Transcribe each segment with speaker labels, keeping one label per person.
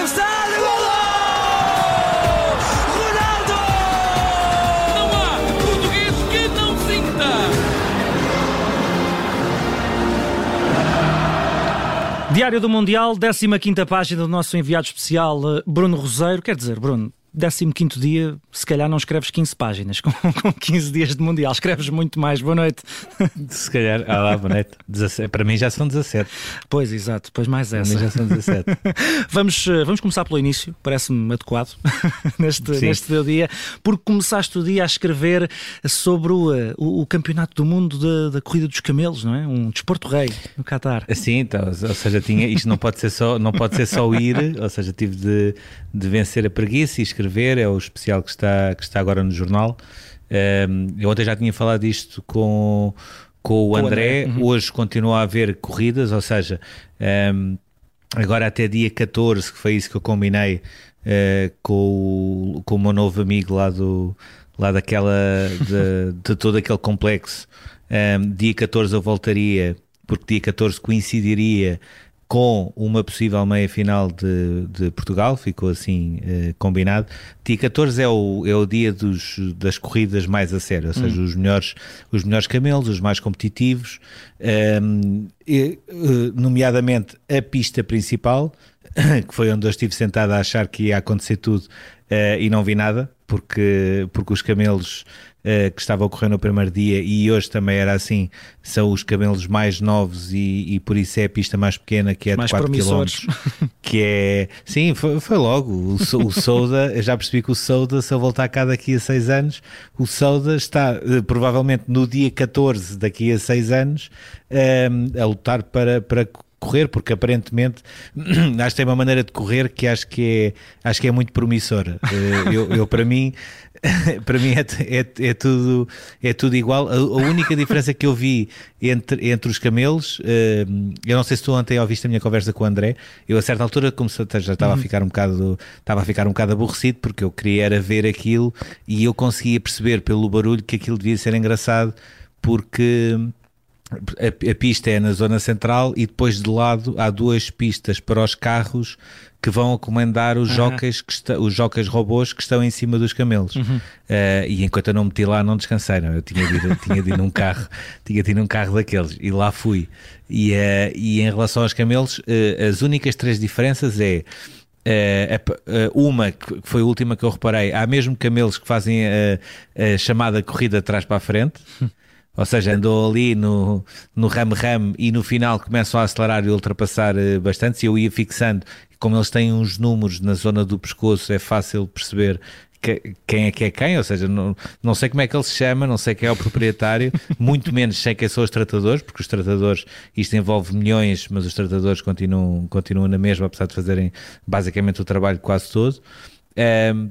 Speaker 1: cabeçada, golo! Ronaldo!
Speaker 2: Não há português que não sinta.
Speaker 3: Diário do Mundial, 15 página do nosso enviado especial eh, Bruno Roseiro. Quer dizer, Bruno, 15 dia, se calhar não escreves 15 páginas com, com 15 dias de Mundial, escreves muito mais. Boa noite.
Speaker 4: Se calhar, ah lá, boa noite. 17. Para mim já são 17.
Speaker 3: Pois, exato, depois mais
Speaker 4: Para
Speaker 3: essa.
Speaker 4: mim já são 17.
Speaker 3: Vamos, eh, vamos começar pelo início, parece-me adequado neste,
Speaker 4: Sim.
Speaker 3: neste teu dia, porque começaste o dia a escrever sobre o, eh, o, o Campeonato do Mundo da, da Corrida dos Camelos, não é? Um desporto rei no Qatar.
Speaker 4: Assim, então, ou seja, tinha, isto não pode ser só, não pode ser só ir, ou seja, tive de, de vencer a preguiça e escrever, é o especial que está, que está agora no jornal. Um, eu ontem já tinha falado disto com, com o
Speaker 3: o
Speaker 4: André,
Speaker 3: André, uhum.
Speaker 4: hoje continua a haver corridas, ou seja, um, agora até dia 14, que foi isso que eu combinei uh, com, o, com o meu novo amigo lá do lá daquela de, de todo aquele complexo um, dia 14 eu voltaria porque dia 14 coincidiria com uma possível meia final de, de Portugal, ficou assim eh, combinado. Dia 14 é o, é o dia dos, das corridas mais a sério, ou seja, os, melhores, os melhores camelos, os mais competitivos, ehm, e, eh, nomeadamente a pista principal, que foi onde eu estive sentado a achar que ia acontecer tudo eh, e não vi nada, porque, porque os camelos eh, que estavam a correr no primeiro dia e hoje também era assim, são os camelos mais novos e, e por isso é a pista mais pequena, que é
Speaker 3: Mais
Speaker 4: de 4
Speaker 3: promissores.
Speaker 4: km. Que é. Sim, foi, foi logo. O, o Souda, eu já percebi que o Souda, se eu voltar cá daqui a 6 anos, o Souda está eh, provavelmente no dia 14 daqui a 6 anos eh, a lutar para. para correr porque aparentemente acho que tem uma maneira de correr que acho que é acho que é muito promissora eu, eu, para mim para mim é, é, é tudo é tudo igual. A, a única diferença que eu vi entre, entre os camelos eh, eu não sei se tu ontem ouviste a minha conversa com o André eu a certa altura comecei, já estava a ficar um bocado estava a ficar um bocado aborrecido porque eu queria era ver aquilo e eu conseguia perceber pelo barulho que aquilo devia ser engraçado porque a, a pista é na zona central e depois de lado há duas pistas para os carros que vão comandar os jockeys que está, os jockeys robôs que estão em cima dos camelos. Eh, e enquanto eu não meti lá não descansei não? eu tinha de, ir, tinha de ir num carro tinha de ir num carro daqueles. E lá fui. E, eh, e em relação aos camelos eh, as únicas três diferenças é uma que foi a última que eu reparei, há mesmo camelos que fazem a, a chamada corrida de trás para a frente, ou seja, andou ali no, no ram-ram e no final começam a acelerar e ultrapassar bastante. Se eu ia fixando, como eles têm uns números na zona do pescoço, é fácil perceber que- quem é que é quem, ou seja, não, não sei como é que ele se chama, não sei quem é o proprietário, muito menos sei quem são os tratadores, porque os tratadores, isto envolve milhões, mas os tratadores continuam, continuam na mesma, apesar de fazerem basicamente o trabalho quase todo. Ehm,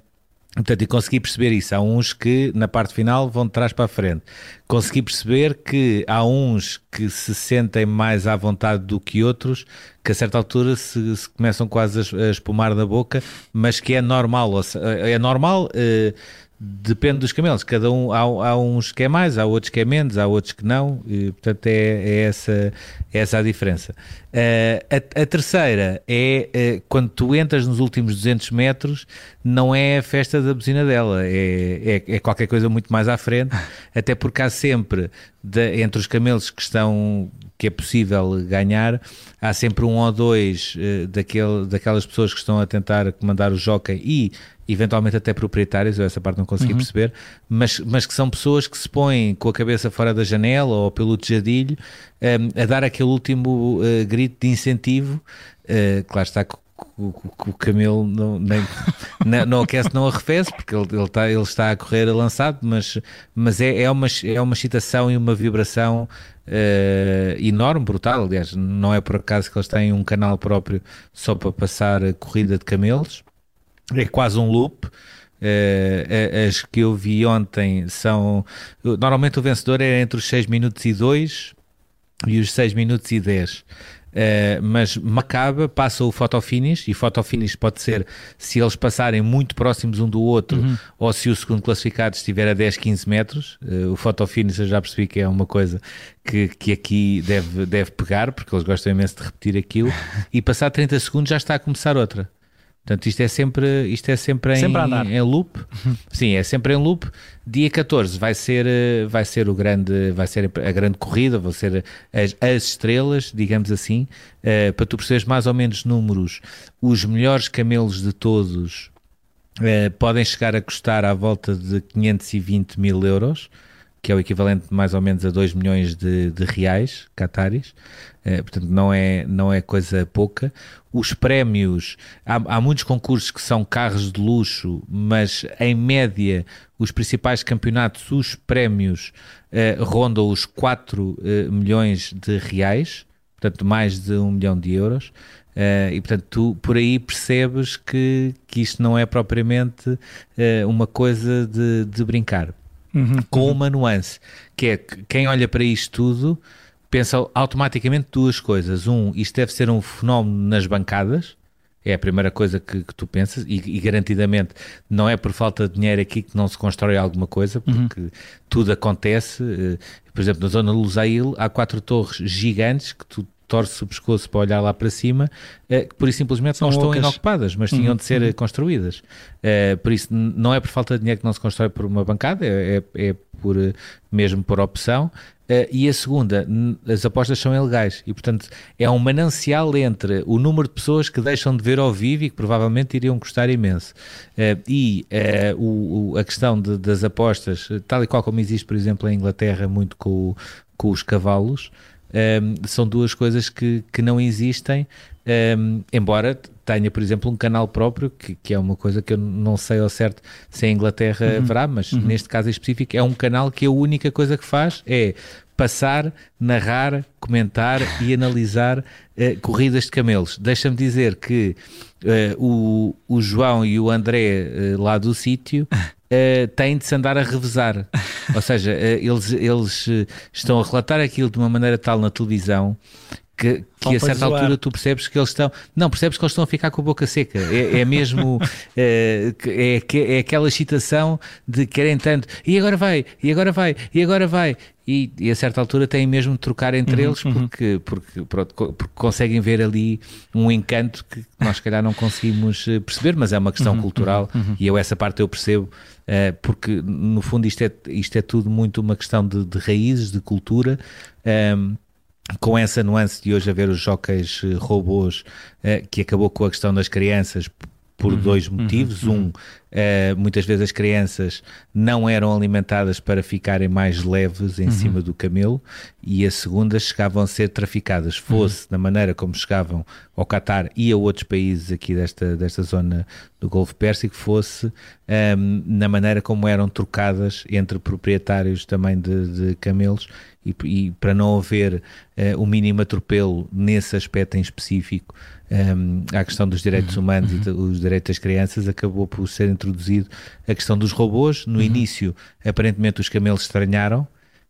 Speaker 4: Portanto, e consegui perceber isso. Há uns que na parte final vão de trás para a frente. Consegui perceber que há uns que se sentem mais à vontade do que outros, que a certa altura se, se começam quase a, es- a espumar da boca, mas que é normal. É normal, eh, depende dos camelos. Cada um, há, há uns que é mais, há outros que é menos, há outros que não. E, portanto, é, é essa, é essa a diferença. Eh, a, a terceira é eh, quando tu entras nos últimos 200 metros, não é a festa da buzina dela, é, é, é qualquer coisa muito mais à frente, até porque há sempre, de- entre os camelos que estão que é possível ganhar, há sempre um ou dois eh, daquele, daquelas pessoas que estão a tentar comandar o jockey e eventualmente até proprietários, eu essa parte não consegui perceber, mas, mas que são pessoas que se põem com a cabeça fora da janela ou pelo tejadilho eh, a dar aquele último eh, grito de incentivo, eh, claro está que o, camelo não, nem, não, não aquece, não arrefece, porque ele, ele, está, ele está a correr lançado, mas, mas é, é, uma, é uma excitação e uma vibração eh, enorme, brutal. Aliás, não é por acaso que eles têm um canal próprio só para passar a corrida de camelos, é quase um loop. Eh, as que eu vi ontem são. Normalmente o vencedor é entre os 6 minutos e 2 e os 6 minutos e 10. Uh, mas Macaba passa o fotofinish e fotofinish pode ser se eles passarem muito próximos um do outro ou se o segundo classificado estiver a 10, 15 metros. Uh, o fotofinish eu já percebi que é uma coisa que, que aqui deve, deve pegar porque eles gostam imenso de repetir aquilo e passar 30 segundos já está a começar outra. Portanto, isto é sempre, isto é sempre,
Speaker 3: sempre
Speaker 4: em, em loop. Sim, é sempre em loop. Dia 14 vai ser, eh, vai ser o grande, vai ser a grande corrida, vão ser as, as estrelas, digamos assim, uh, para tu perceberes mais ou menos números. Os melhores camelos de todos uh, podem chegar a custar à volta de 520 mil euros que é o equivalente mais ou menos a 2 milhões de, de reais cataris, eh, portanto não é, não é coisa pouca. Os prémios, há, há, muitos concursos que são carros de luxo, mas em média os principais campeonatos, os prémios eh, rondam os 4 eh, milhões de reais, portanto mais de 1 milhão de euros. Uh, e portanto, tu por aí percebes que, que isto não é propriamente uh, uma coisa de, de brincar uhum, com uma nuance, que é que quem olha para isto tudo pensa automaticamente duas coisas. Um, isto deve ser um fenómeno nas bancadas, é a primeira coisa que, que tu pensas, e, e, garantidamente não é por falta de dinheiro aqui que não se constrói alguma coisa, porque uhum. tudo acontece. Eh, por exemplo, na zona de Lusail há quatro torres gigantes que tu torce o pescoço para olhar lá para cima, uh, que por isso simplesmente São não estão inocupadas, mas tinham de ser uhum. construídas. Uh, por isso, não é por falta de dinheiro que não se constrói por uma bancada, é, é, é por, mesmo por opção. Uh, e a segunda, as apostas são ilegais e, portanto, é um manancial entre o número de pessoas que deixam de ver ao vivo e que provavelmente iriam custar imenso uh, e uh, o, o, a questão de, das apostas, tal e qual como existe, por exemplo, em Inglaterra, muito com, com os cavalos, um, são duas coisas que, que não existem, um, embora tenha, por exemplo, um canal próprio, que, que, é uma coisa que eu não sei ao certo se em Inglaterra uhum. haverá, mas uhum. neste caso em específico é um canal que a única coisa que faz é passar, narrar, comentar e analisar uh, corridas de camelos. Deixa-me dizer que o, o João e o André uh, lá do sítio uh, têm de se andar a revezar. Ou seja, eles, eles estão a relatar aquilo de uma maneira tal na televisão que, que a certa altura tu percebes que eles estão. Não, percebes que eles estão a ficar com a boca seca. É, é mesmo. é, é, é, aquela excitação de querem tanto. E agora vai, e agora vai, e agora vai. E, e a certa altura têm mesmo de trocar entre uhum, eles uhum. porque, porque, pronto, porque, conseguem ver ali um encanto que nós, se calhar, não conseguimos perceber, mas é uma questão uhum, cultural uhum, uhum. e eu essa parte eu percebo uh, porque no fundo isto é, isto é tudo muito uma questão de, de raízes, de cultura. Um, ehm, com essa nuance de hoje haver os jockeys eh, robôs, uh, que acabou com a questão das crianças por uhum, dois motivos. Uhum, um, uh, muitas vezes as crianças não eram alimentadas para ficarem mais leves em uhum. cima do camelo, e a segunda chegavam a ser traficadas, fosse da maneira como chegavam ao Qatar e a outros países aqui desta, desta zona do Golfo Pérsico, fosse um, ehm, na maneira como eram trocadas entre proprietários também de, de camelos e, e, para não haver uh, o mínimo atropelo nesse aspecto em específico, um, à questão dos direitos uhum. humanos uhum. e os direitos das crianças, acabou por ser introduzido a questão dos robôs. No uhum. início, aparentemente, os camelos estranharam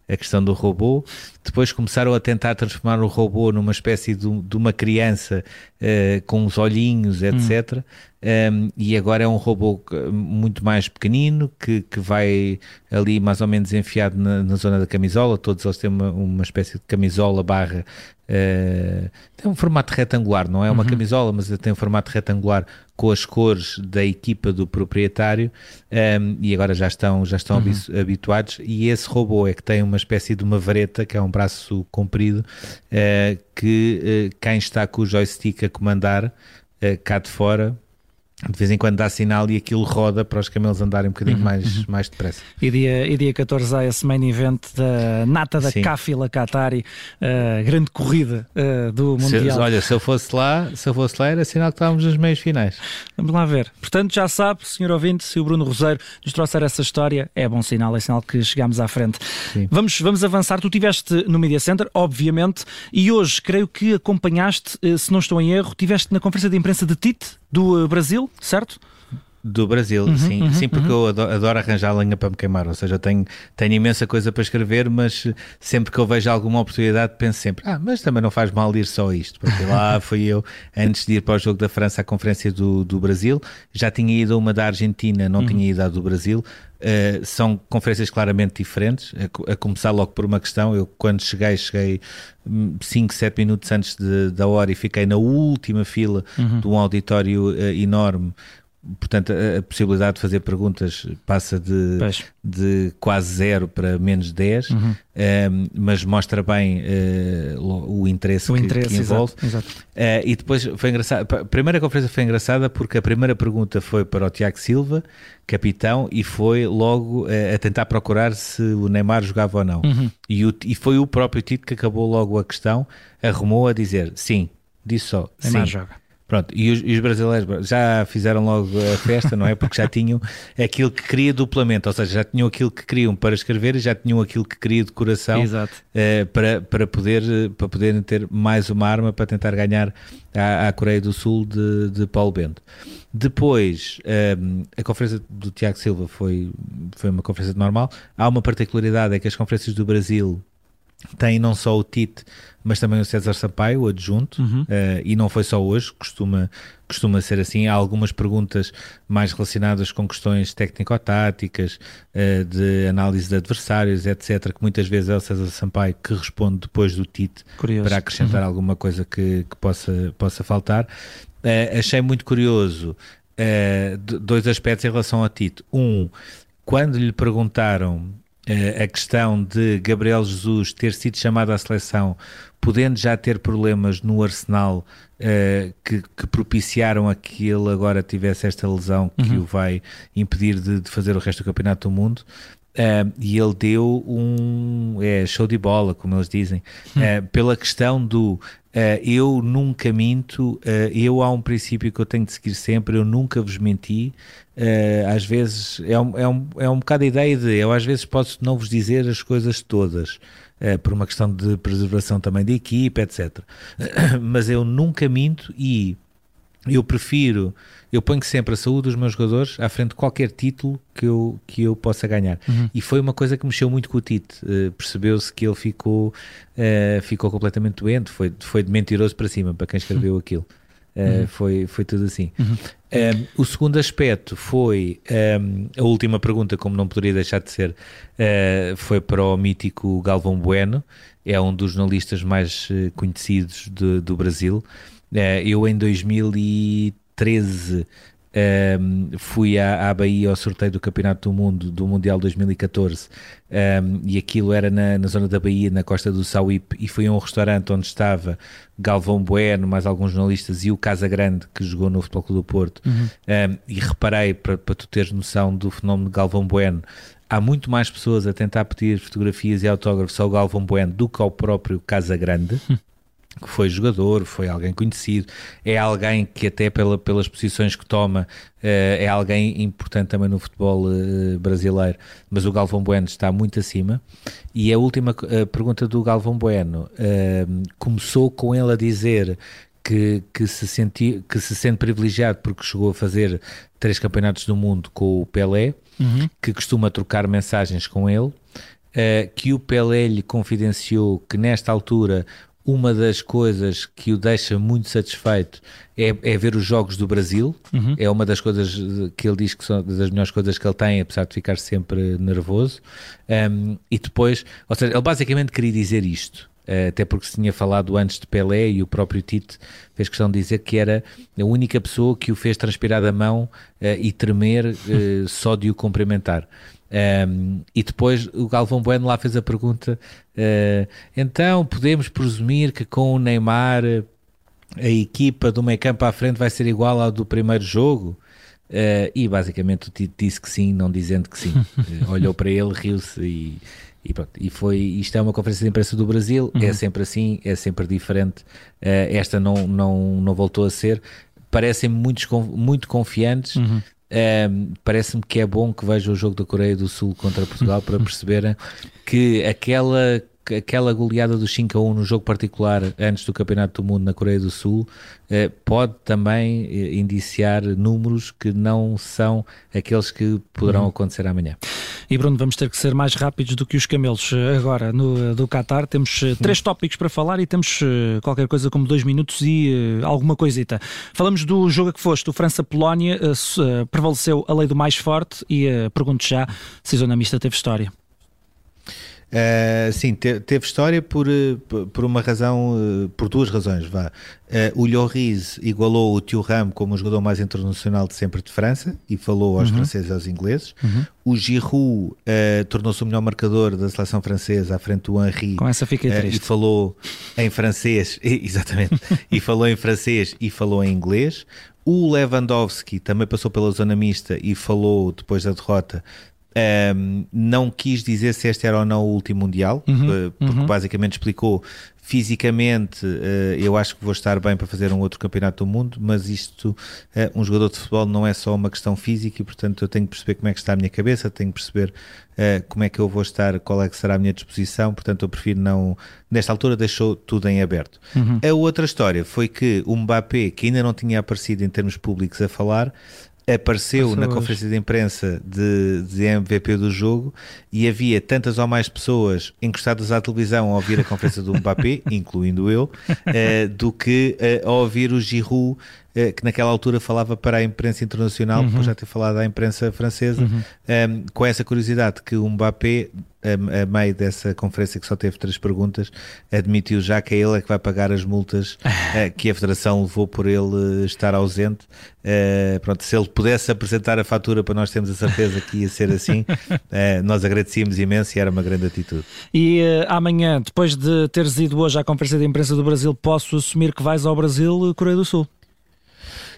Speaker 4: a questão do robô. Depois começaram a tentar transformar o robô numa espécie de, de uma criança uh, com os olhinhos, etc. Hum. Um, e agora é um robô muito mais pequenino que, que vai ali mais ou menos enfiado na, na zona da camisola. Todos eles têm uma, uma espécie de camisola barra. Uh, tem um formato retangular, não é uma uhum. camisola, mas tem um formato retangular com as cores da equipa do proprietário um, e agora já estão, já estão uhum. habituados. E esse robô é que tem uma espécie de uma vareta, que é um braço comprido, uh, que uh, quem está com o joystick a comandar uh, cá de fora de vez em quando dá sinal e aquilo roda para os camelos andarem um bocadinho uhum, mais, uhum. mais depressa.
Speaker 3: E dia, e dia 14 há esse main event da Nata da Cáfila Qatari, uh, grande corrida uh, do Mundial.
Speaker 4: Se, olha, se eu fosse lá, se eu fosse lá era sinal que estávamos nos meios finais.
Speaker 3: Vamos lá ver. Portanto, já sabe, senhor ouvinte, se o Bruno Roseiro nos trouxer essa história, é bom sinal, é sinal que chegamos à frente. Vamos, vamos avançar. Tu estiveste no Media Center, obviamente, e hoje creio que acompanhaste, eh, se não estou em erro, estiveste na conferência de imprensa de Tite, do Brasil, certo?
Speaker 4: Do Brasil,
Speaker 3: Uhum,
Speaker 4: sim.
Speaker 3: uhum,
Speaker 4: sim, porque
Speaker 3: uhum.
Speaker 4: eu adoro, adoro arranjar lenha para me queimar. Ou seja, eu tenho, tenho imensa coisa para escrever, mas sempre que eu vejo alguma oportunidade, penso sempre: ah, mas também não faz mal ir só isto. Porque lá fui eu, antes de ir para o jogo da França, à Conferência do, do Brasil, já tinha ido a uma da Argentina, não
Speaker 3: Uhum.
Speaker 4: tinha ido à do Brasil. Uh, são conferências claramente diferentes. A, a começar logo por uma questão, eu quando cheguei, cheguei 5, 7 minutos antes de- da hora e fiquei na última fila
Speaker 3: Uhum.
Speaker 4: de um auditório uh, enorme. Portanto, a, a possibilidade de fazer perguntas passa de, de quase zero para menos 10,
Speaker 3: Uhum.
Speaker 4: um, mas mostra bem uh, o interesse,
Speaker 3: O
Speaker 4: que,
Speaker 3: interesse,
Speaker 4: que envolve.
Speaker 3: exato. exato.
Speaker 4: Uh, e depois foi engraçado. A primeira conferência foi engraçada porque a primeira pergunta foi para o Tiago Silva, capitão, e foi logo uh, a tentar procurar se o Neymar jogava ou não.
Speaker 3: Uhum.
Speaker 4: E, o- e foi o próprio Tito que acabou logo a questão, arrumou a dizer sim, disse só
Speaker 3: Neymar
Speaker 4: sim.
Speaker 3: joga.
Speaker 4: Pronto, e os, e os brasileiros já fizeram logo a festa, não é? Porque já tinham aquilo que queria duplamente, ou seja, já tinham aquilo que queriam para escrever e já tinham aquilo que queria de coração eh, para, para, poder, eh, para poderem ter mais uma arma para tentar ganhar à, à Coreia do Sul de, de Paulo Bento. Depois, ehm, a conferência do Tiago Silva foi, foi uma conferência normal. Há uma particularidade, é que as conferências do Brasil têm não só o Tite, mas também o César Sampaio, o adjunto,
Speaker 3: Uhum.
Speaker 4: eh, e não foi só hoje, costuma, costuma ser assim. Há algumas perguntas mais relacionadas com questões técnico-táticas, eh, de análise de adversários, etc., que muitas vezes é o César Sampaio que responde depois do Tite
Speaker 3: Curioso.
Speaker 4: para acrescentar alguma coisa que, que possa, possa faltar. Eh, achei muito curioso dois aspectos em relação ao Tito. Um, quando lhe perguntaram a questão de Gabriel Jesus ter sido chamado à seleção, podendo já ter problemas no Arsenal eh, que, que propiciaram a que ele agora tivesse esta lesão que o vai impedir de, de fazer o resto do Campeonato do Mundo. eh, e ele deu um é, show de bola, como eles dizem, eh, pela questão do eh, eu nunca minto, eh, eu há um princípio que eu tenho de seguir sempre, eu nunca vos menti. eh, às vezes é um, é, um, é um bocado a ideia de eu às vezes posso não vos dizer as coisas todas. por uma questão de preservação também de equipa, etc. Mas eu nunca minto e eu prefiro, eu ponho sempre a saúde dos meus jogadores à frente de qualquer título que eu, que eu possa ganhar. E foi uma coisa que mexeu muito com o Tite. Eh, Percebeu-se que ele ficou, eh, ficou completamente doente, foi, foi de mentiroso para cima, para quem escreveu aquilo. Eh, foi, foi tudo assim. Um, o segundo aspecto foi um, a última pergunta, como não poderia deixar de ser, uh, foi para o mítico Galvão Bueno, é um dos jornalistas mais uh, conhecidos de- do Brasil. Uh, eu em 2013 um, fui à, à Bahia ao sorteio do Campeonato do Mundo do Mundial 2014 um, e aquilo era na, na zona da Bahia, na costa do Sauípe, e fui a um restaurante onde estava Galvão Bueno, mais alguns jornalistas e o Casa Grande que jogou no Futebol Clube do Porto. Um, e reparei, para, para tu teres noção do fenómeno de Galvão Bueno, há muito mais pessoas a tentar pedir fotografias e autógrafos ao Galvão Bueno do que ao próprio Casa Grande que foi jogador, foi alguém conhecido, é alguém que até pela, pelas posições que toma eh, é alguém importante também no futebol eh, brasileiro, mas o Galvão Bueno está muito acima. E a última pergunta do Galvão Bueno eh, começou com ele a dizer que, que, se senti, que se sente privilegiado porque chegou a fazer três campeonatos do mundo com o Pelé, que costuma trocar mensagens com ele, eh, que o Pelé lhe confidenciou que nesta altura uma das coisas que o deixa muito satisfeito é, é ver os jogos do Brasil. É uma das coisas que ele diz que são das melhores coisas que ele tem, apesar de ficar sempre nervoso. Um, e depois, ou seja, ele basicamente queria dizer isto. Uh, até porque se tinha falado antes de Pelé e o próprio Tite fez questão de dizer que era a única pessoa que o fez transpirar da mão uh, e tremer uh, só de o cumprimentar. Um, e depois o Galvão Bueno lá fez a pergunta: uh, então podemos presumir que com o Neymar a equipa do meio campo à frente vai ser igual ao do primeiro jogo? Uh, e basicamente o Tito disse que sim, não dizendo que sim. Olhou para ele, riu-se e, e pronto. E foi, isto é uma conferência de imprensa do Brasil,
Speaker 3: Uhum.
Speaker 4: é sempre assim, é sempre diferente. Uh, esta não, não, não voltou a ser. Parecem muitos, muito confiantes.
Speaker 3: Uhum.
Speaker 4: Um, Parece-me que é bom que vejam o jogo da Coreia do Sul contra Portugal para perceberem que aquela aquela goleada do 5 a 1 no jogo particular antes do Campeonato do Mundo na Coreia do Sul uh, pode também uh, indiciar números que não são aqueles que poderão uhum. acontecer amanhã.
Speaker 3: E Bruno, vamos ter que ser mais rápidos do que os camelos agora no do Qatar. Temos três tópicos para falar e temos qualquer coisa como dois minutos e alguma coisita. Falamos do jogo que foste, o França-Polónia, prevaleceu a lei do mais forte e pergunto já se a zona mista teve história.
Speaker 4: Uh, sim, te, teve história por, eh, por uma razão, uh, por duas razões. Vá. Uh, o Lloris igualou o Thuram como o jogador mais internacional de sempre de França e falou aos uhum. franceses e aos ingleses. Uhum. O Giroud tornou-se o melhor marcador da seleção francesa à frente do Henri.
Speaker 3: Com essa fiquei triste.
Speaker 4: E falou em francês, exatamente, e falou em francês e falou em inglês. O Lewandowski também passou pela zona mista e falou depois da derrota um, não quis dizer se este era ou não o último Mundial, uhum, eh, porque uhum. basicamente explicou fisicamente uh, eu acho que vou estar bem para fazer um outro campeonato do mundo, mas isto, uh, um jogador de futebol não é só uma questão física e portanto eu tenho que perceber como é que está a minha cabeça, tenho que perceber uh, como é que eu vou estar, qual é que será a minha disposição, portanto eu prefiro não, nesta altura deixou tudo em aberto. Uhum. A outra história foi que o Mbappé, que ainda não tinha aparecido em termos públicos a falar, apareceu na conferência de imprensa de, de, MVP do jogo e havia tantas ou mais pessoas encostadas à televisão a ouvir a conferência do Mbappé, incluindo eu, uh, do que uh, a ouvir o Giroud eh, que naquela altura falava para a imprensa internacional, uhum. depois já ter falado à imprensa francesa, uhum. um, com essa curiosidade que o Mbappé, a, a, meio dessa conferência que só teve três perguntas, admitiu já que é ele é que vai pagar as multas uh, que a Federação levou por ele estar ausente. Uh, pronto, se ele pudesse apresentar a fatura para nós termos a certeza que ia ser assim, uh, nós agradecíamos imenso e era uma grande atitude.
Speaker 3: E amanhã, depois de teres ido hoje à conferência de imprensa do Brasil, posso assumir que vais ao Brasil, Coreia do Sul?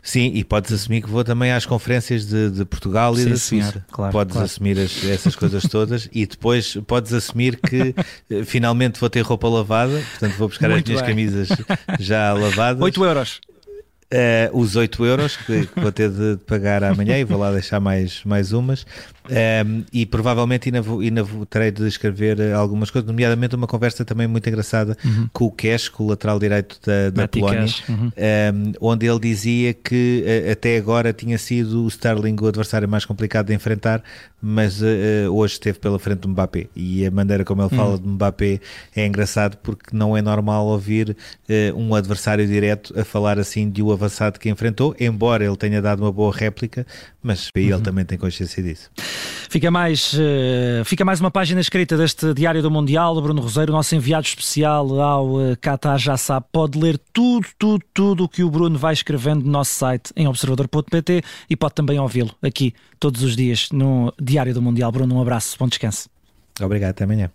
Speaker 4: Sim, e podes assumir que vou também às conferências de, de Portugal e Sim, da Suíça. claro, podes claro. assumir as, essas coisas todas e depois podes assumir que eh, finalmente vou ter roupa lavada, portanto vou buscar Muito as minhas bem. camisas já lavadas.
Speaker 3: 8 euros.
Speaker 4: Uh, os 8 euros que, que, vou ter de pagar amanhã e vou lá deixar mais, mais umas. Um, ehm, e provavelmente ainda, vou, ainda vou, terei de escrever eh, algumas coisas, nomeadamente uma conversa também muito engraçada uhum. com o Cash, com o lateral direito da, da Polónia, uhum. um, ehm, onde ele dizia que uh, até agora tinha sido o Sterling o adversário mais complicado de enfrentar, mas uh, hoje esteve pela frente do Mbappé. E a maneira como ele fala uhum. de Mbappé é engraçado porque não é normal ouvir um adversário direto a falar assim de o avançado que enfrentou, embora ele tenha dado uma boa réplica, mas ele uhum. também tem consciência disso.
Speaker 3: Fica mais, uh, fica mais uma página escrita deste Diário do Mundial. Bruno Roseiro, nosso enviado especial ao Qatar, já sabe, pode ler tudo, tudo, tudo o que o Bruno vai escrevendo no nosso site em observador.pt e pode também ouvi-lo aqui todos os dias no Diário do Mundial. Bruno, um abraço, bom descanso.
Speaker 4: Obrigado, até amanhã.